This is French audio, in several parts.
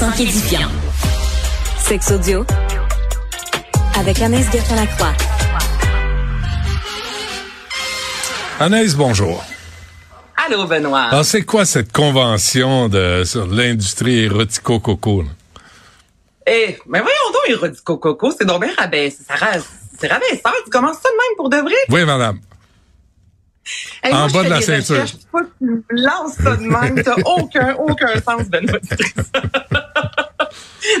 sans qu'édifiant. Sex audio avec Anaïs Gertin-Lacroix. Anaïs, bonjour. Allô, Benoît. Alors, c'est quoi cette convention de, sur l'industrie érotico-coco? Eh, mais voyons donc, Érodico Coco, c'est donc bien. Ça C'est rabaissant. Tu commences ça de même pour de vrai? Oui, madame. Hey, En moi, bas de la ceinture. recherches, vois, tu me lances ça de même. T'as aucun, aucun sens, Benoît.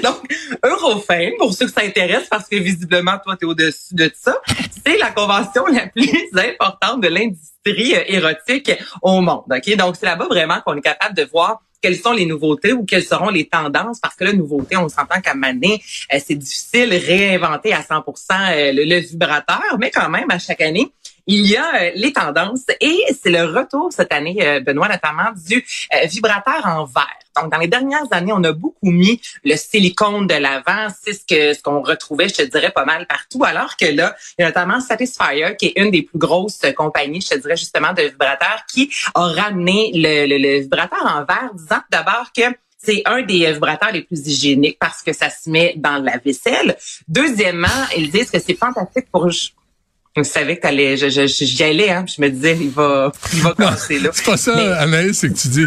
Donc, Eurofame, pour ceux que ça intéresse, parce que visiblement, toi, tu es au-dessus de ça, c'est la convention la plus importante de l'industrie euh, érotique au monde. Ok, Donc, c'est là-bas vraiment qu'on est capable de voir quelles sont les nouveautés ou quelles seront les tendances, parce que la nouveauté, on s'entend qu'à Mané, euh, c'est difficile de réinventer à 100 euh, le, le vibrateur, mais quand même, à chaque année, il y a euh, les tendances et c'est le retour cette année, euh, Benoît, notamment du euh, vibrateur en verre. Donc, dans les dernières années, on a beaucoup mis le silicone de l'avant. C'est ce que ce qu'on retrouvait, je te dirais, pas mal partout. Alors que là, il y a notamment Satisfyer, qui est une des plus grosses compagnies, je te dirais justement, de vibrateurs, qui a ramené le, le, le vibrateur en verre, disant d'abord que c'est un des euh, vibrateurs les plus hygiéniques parce que ça se met dans la vaisselle. Deuxièmement, ils disent que c'est fantastique pour je savais que t'allais, je, je, j'y allais, hein. Je me disais, il va, il va commencer là. c'est pas ça, Mais- Anaïs, c'est que tu dis,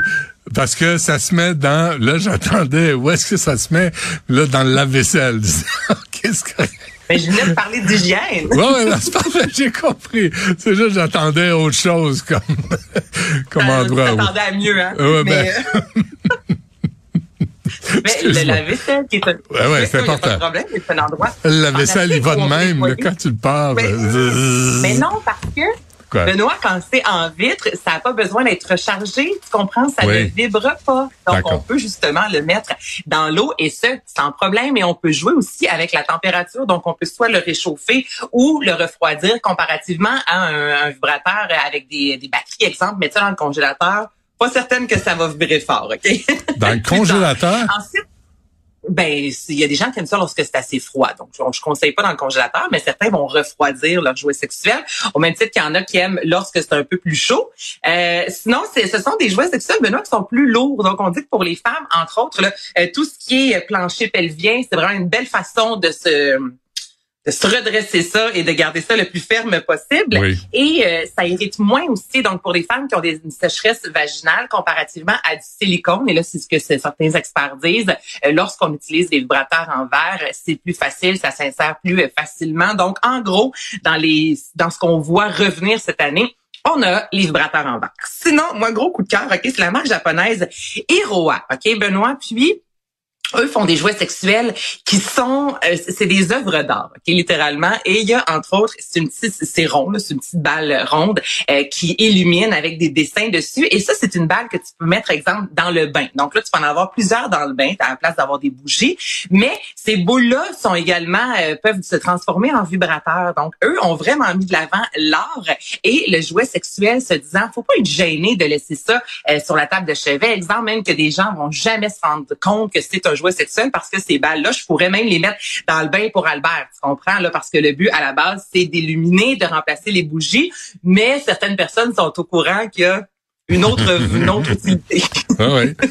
parce que ça se met dans, là, j'attendais, où est-ce que ça se met? Là, dans le lave-vaisselle. Qu'est-ce que... Mais je venais de parler d'hygiène. Ouais, ouais, non, c'est parfait, j'ai compris. C'est juste, j'attendais autre chose comme, comme Euh, endroit. Tu où- à mieux, hein. Ouais, mais, ben. mais le Excuse-moi. lave-vaisselle qui est un... Ouais, ouais, c'est a Pas important. de problème, c'est un endroit... La vaisselle, il va de même, là, quand tu le parles. Mais- euh, Mais non, parce que Quoi? Benoît, quand c'est en vitre, ça n'a pas besoin d'être rechargé. Tu comprends? Ça Oui. ne vibre pas. Donc, on peut justement le mettre dans l'eau et ça, sans problème. Et on peut jouer aussi avec la température. Donc, on peut soit le réchauffer ou le refroidir comparativement à un, un vibrateur avec des, des batteries, exemple. Mettre ça dans le congélateur. Pas certaine que ça va vibrer fort, OK? Dans le congélateur? Ensuite, ben, il y a des gens qui aiment ça lorsque c'est assez froid. Donc, je, je conseille pas dans le congélateur, mais certains vont refroidir leur jouet sexuel, au même titre qu'il y en a qui aiment lorsque c'est un peu plus chaud. Euh, sinon, ce sont des jouets sexuels, Benoît, qui sont plus lourds. Donc, on dit que pour les femmes, entre autres, là, euh, tout ce qui est plancher pelvien, c'est vraiment une belle façon de se se redresser ça et de garder ça le plus ferme possible. Oui. Et euh, ça irrite moins aussi, donc pour les femmes qui ont des, une sécheresse vaginale comparativement à du silicone. Et là, c'est ce que certains experts disent. euh, Lorsqu'on utilise des vibrateurs en verre, c'est plus facile, ça s'insère plus euh, facilement. Donc, en gros, dans les dans ce qu'on voit revenir cette année, on a les vibrateurs en verre. Sinon, moi, gros coup de cœur, ok, c'est la marque japonaise Hiroa, ok, Benoît. Puis eux font des jouets sexuels qui sont euh, c'est des œuvres d'art ok littéralement. Et il y a entre autres c'est une petite c'est rond c'est une petite balle ronde euh, qui illumine avec des dessins dessus. Et ça c'est une balle que tu peux mettre exemple dans le bain. Donc là tu peux en avoir plusieurs dans le bain à la place d'avoir des bougies. Mais ces boules là sont également euh, peuvent se transformer en vibrateurs. Donc eux ont vraiment mis de l'avant l'art et le jouet sexuel se disant faut pas être gêné de laisser ça euh, sur la table de chevet. Exemple même que des gens vont jamais se rendre compte que c'est un jouet sexuel parce que ces balles là je pourrais même les mettre dans le bain pour Albert tu comprends là parce que le but à la base c'est d'illuminer de remplacer les bougies mais certaines personnes sont au courant qu'il y a une autre une autre utilité Ah, ouais.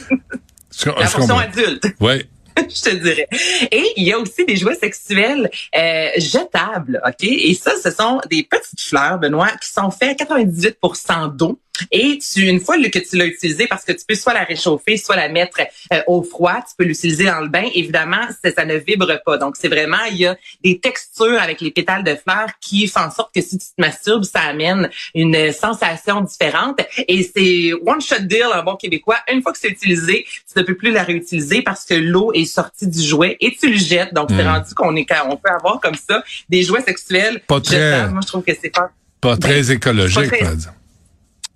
La fonction adulte Ouais. je te dirais. Et il y a aussi des jouets sexuels euh, jetables, OK? Et ça, ce sont des petites fleurs, Benoît, qui sont faits à 98% d'eau. Et tu, une fois que tu l'as utilisé, parce que tu peux soit la réchauffer, soit la mettre euh, au froid, tu peux l'utiliser dans le bain. Évidemment, ça, ça ne vibre pas. Donc, c'est vraiment, il y a des textures avec les pétales de fleurs qui font en sorte que si tu te masturbes, ça amène une sensation différente. Et c'est one shot deal en bon québécois. Une fois que c'est utilisé, tu ne peux plus la réutiliser parce que l'eau est sortie du jouet et tu le jettes. Donc, c'est Mm. rendu qu'on est, on peut avoir comme ça des jouets sexuels. Pas très-. Moi, je trouve que c'est pas, Pas très écologique, Ben, pas très- par exemple.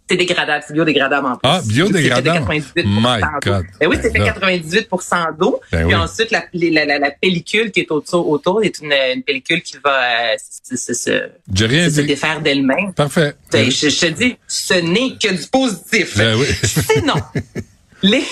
C'est dégradable, c'est biodégradable en plus. Ah, biodégradable? C'est fait de 98 My. God. Ben oui, c'est fait Ben là. 98 d'eau. Ben puis oui. ensuite, la, la, la, la pellicule qui est autour, autour est une, une pellicule qui va euh, se, se, défaire d'elle-même. Parfait. Ben, je, je te dis, ce n'est que du positif. Ben oui. Sinon, Les...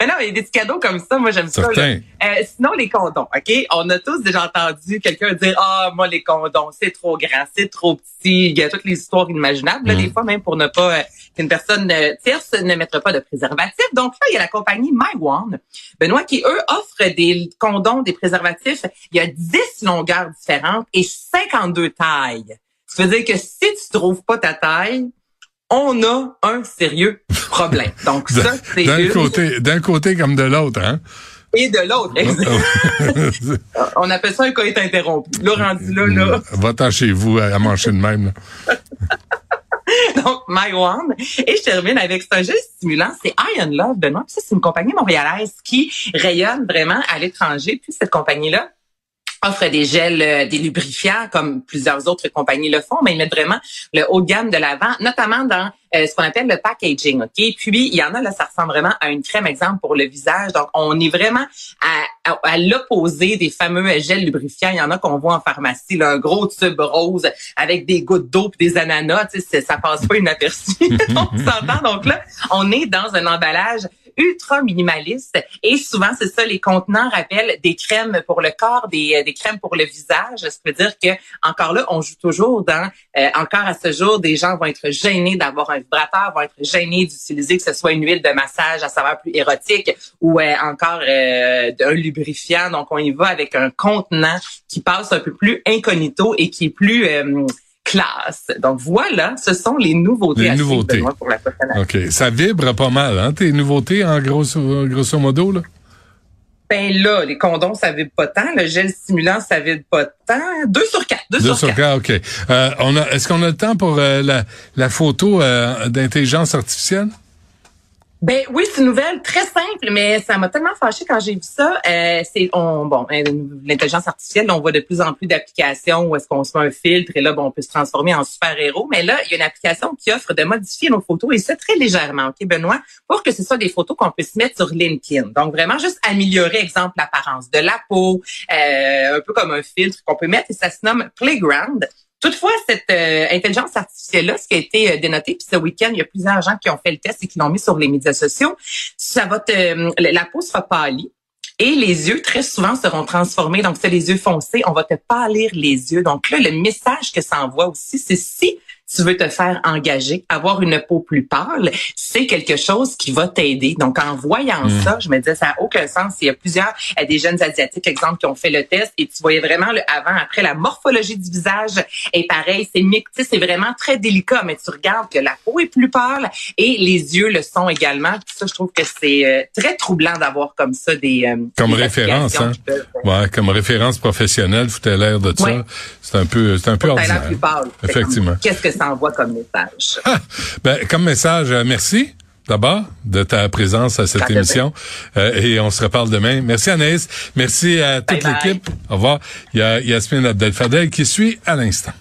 mais non, il y a des petits cadeaux comme ça, moi j'aime ça. Euh, sinon, les condoms, OK? On a tous déjà entendu quelqu'un dire Ah, moi, les condoms, c'est trop grand, c'est trop petit. Il y a toutes les histoires inimaginables. Là, mm. Des fois, même pour ne pas euh, qu'une personne euh, tierce ne mettre pas de préservatif. Donc là, il y a la compagnie MyOne, Benoît, qui, eux, offre des condoms, des préservatifs. Il y a 10 longueurs différentes et 52 tailles. Ça veut dire que si tu trouves pas ta taille, on a un sérieux problème. Donc ça, c'est d'un côté, d'un côté comme de l'autre, hein. Et de l'autre, On appelle ça un coït interrompu. Là, rendu là, là. Va-t'en chez vous à manger de même. Donc, My One. Et je termine avec ce jeu stimulant, c'est Iron Love, Benoît. ça, c'est une compagnie montréalaise qui rayonne vraiment à l'étranger. Puis cette compagnie-là, offre des gels, euh, des lubrifiants comme plusieurs autres compagnies le font, mais ils mettent vraiment le haut de gamme de l'avant, notamment dans euh, ce qu'on appelle le packaging. Ok, puis il y en a là, ça ressemble vraiment à une crème exemple pour le visage. Donc on est vraiment à, à, l'opposé des fameux gels lubrifiants. Il y en a qu'on voit en pharmacie, là, un gros tube rose avec des gouttes d'eau puis des ananas. Tu sais, ça passe pas inaperçu. on s'entend. Donc là, on est dans un emballage ultra minimaliste et souvent c'est ça les contenants rappellent des crèmes pour le corps, des, euh, des crèmes pour le visage. Ça veut dire que encore là on joue toujours dans euh, encore à ce jour des gens vont être gênés d'avoir un vibrateur, vont être gênés d'utiliser que ce soit une huile de massage à saveur plus érotique ou euh, encore un lubrifiant. Donc on y va avec un contenant qui passe un peu plus incognito et qui est plus classe. Donc voilà, ce sont les nouveautés. Les nouveautés. Pour la OK. Ça vibre pas mal, hein, tes nouveautés en grosso, grosso modo, là? Ben là, les condoms, ça vibre pas tant. Le gel stimulant, ça vibre pas tant. Deux sur quatre. Deux, sur, quatre. OK. Euh, on a, est-ce qu'on a le temps pour euh, la, la photo euh, d'intelligence artificielle? Ben oui, c'est une nouvelle très simple, mais ça m'a tellement fâché quand j'ai vu ça. Euh, c'est on, bon, euh, l'intelligence artificielle, on voit de plus en plus d'applications où est-ce qu'on se met un filtre et là, bon, on peut se transformer en super-héros. Mais là, il y a une application qui offre de modifier nos photos et c'est très légèrement, ok, Benoît, pour que ce soit des photos qu'on peut se mettre sur LinkedIn. Donc vraiment juste améliorer, exemple, l'apparence de la peau, euh, un peu comme un filtre qu'on peut mettre et ça se nomme Playground. Toutefois, cette euh, intelligence artificielle-là, ce qui a été euh, dénoté, puis ce week-end, il y a plusieurs gens qui ont fait le test et qui l'ont mis sur les médias sociaux, ça va te, euh, la peau sera pâlie. Et les yeux, très souvent, seront transformés. Donc, c'est les yeux foncés. On va te pâlir les yeux. Donc là, le message que ça envoie aussi, c'est si tu veux te faire engager, avoir une peau plus pâle, c'est quelque chose qui va t'aider. Donc, en voyant hmm. ça, je me disais, ça n'a aucun sens. Il y a plusieurs, euh, des jeunes Asiatiques, exemple, qui ont fait le test et tu voyais vraiment le avant, après, la morphologie du visage est pareil. C'est c'est vraiment très délicat, mais tu regardes que la peau est plus pâle et les yeux le sont également. ça, je trouve que c'est euh, très troublant d'avoir comme ça des... Euh, comme référence, hein? ouais, comme référence professionnelle, avez l'air de ça. C'est un peu, c'est un peu ordinaire. Plus pâle. Effectivement. Qu'est-ce que envoie comme message? Ah, ben, comme message, euh, merci d'abord de ta présence à cette émission euh, et on se reparle demain. Merci Anaïs, merci à toute l'équipe. Au revoir. Il y a Yasmine Abdel-Fadel qui suit à l'instant.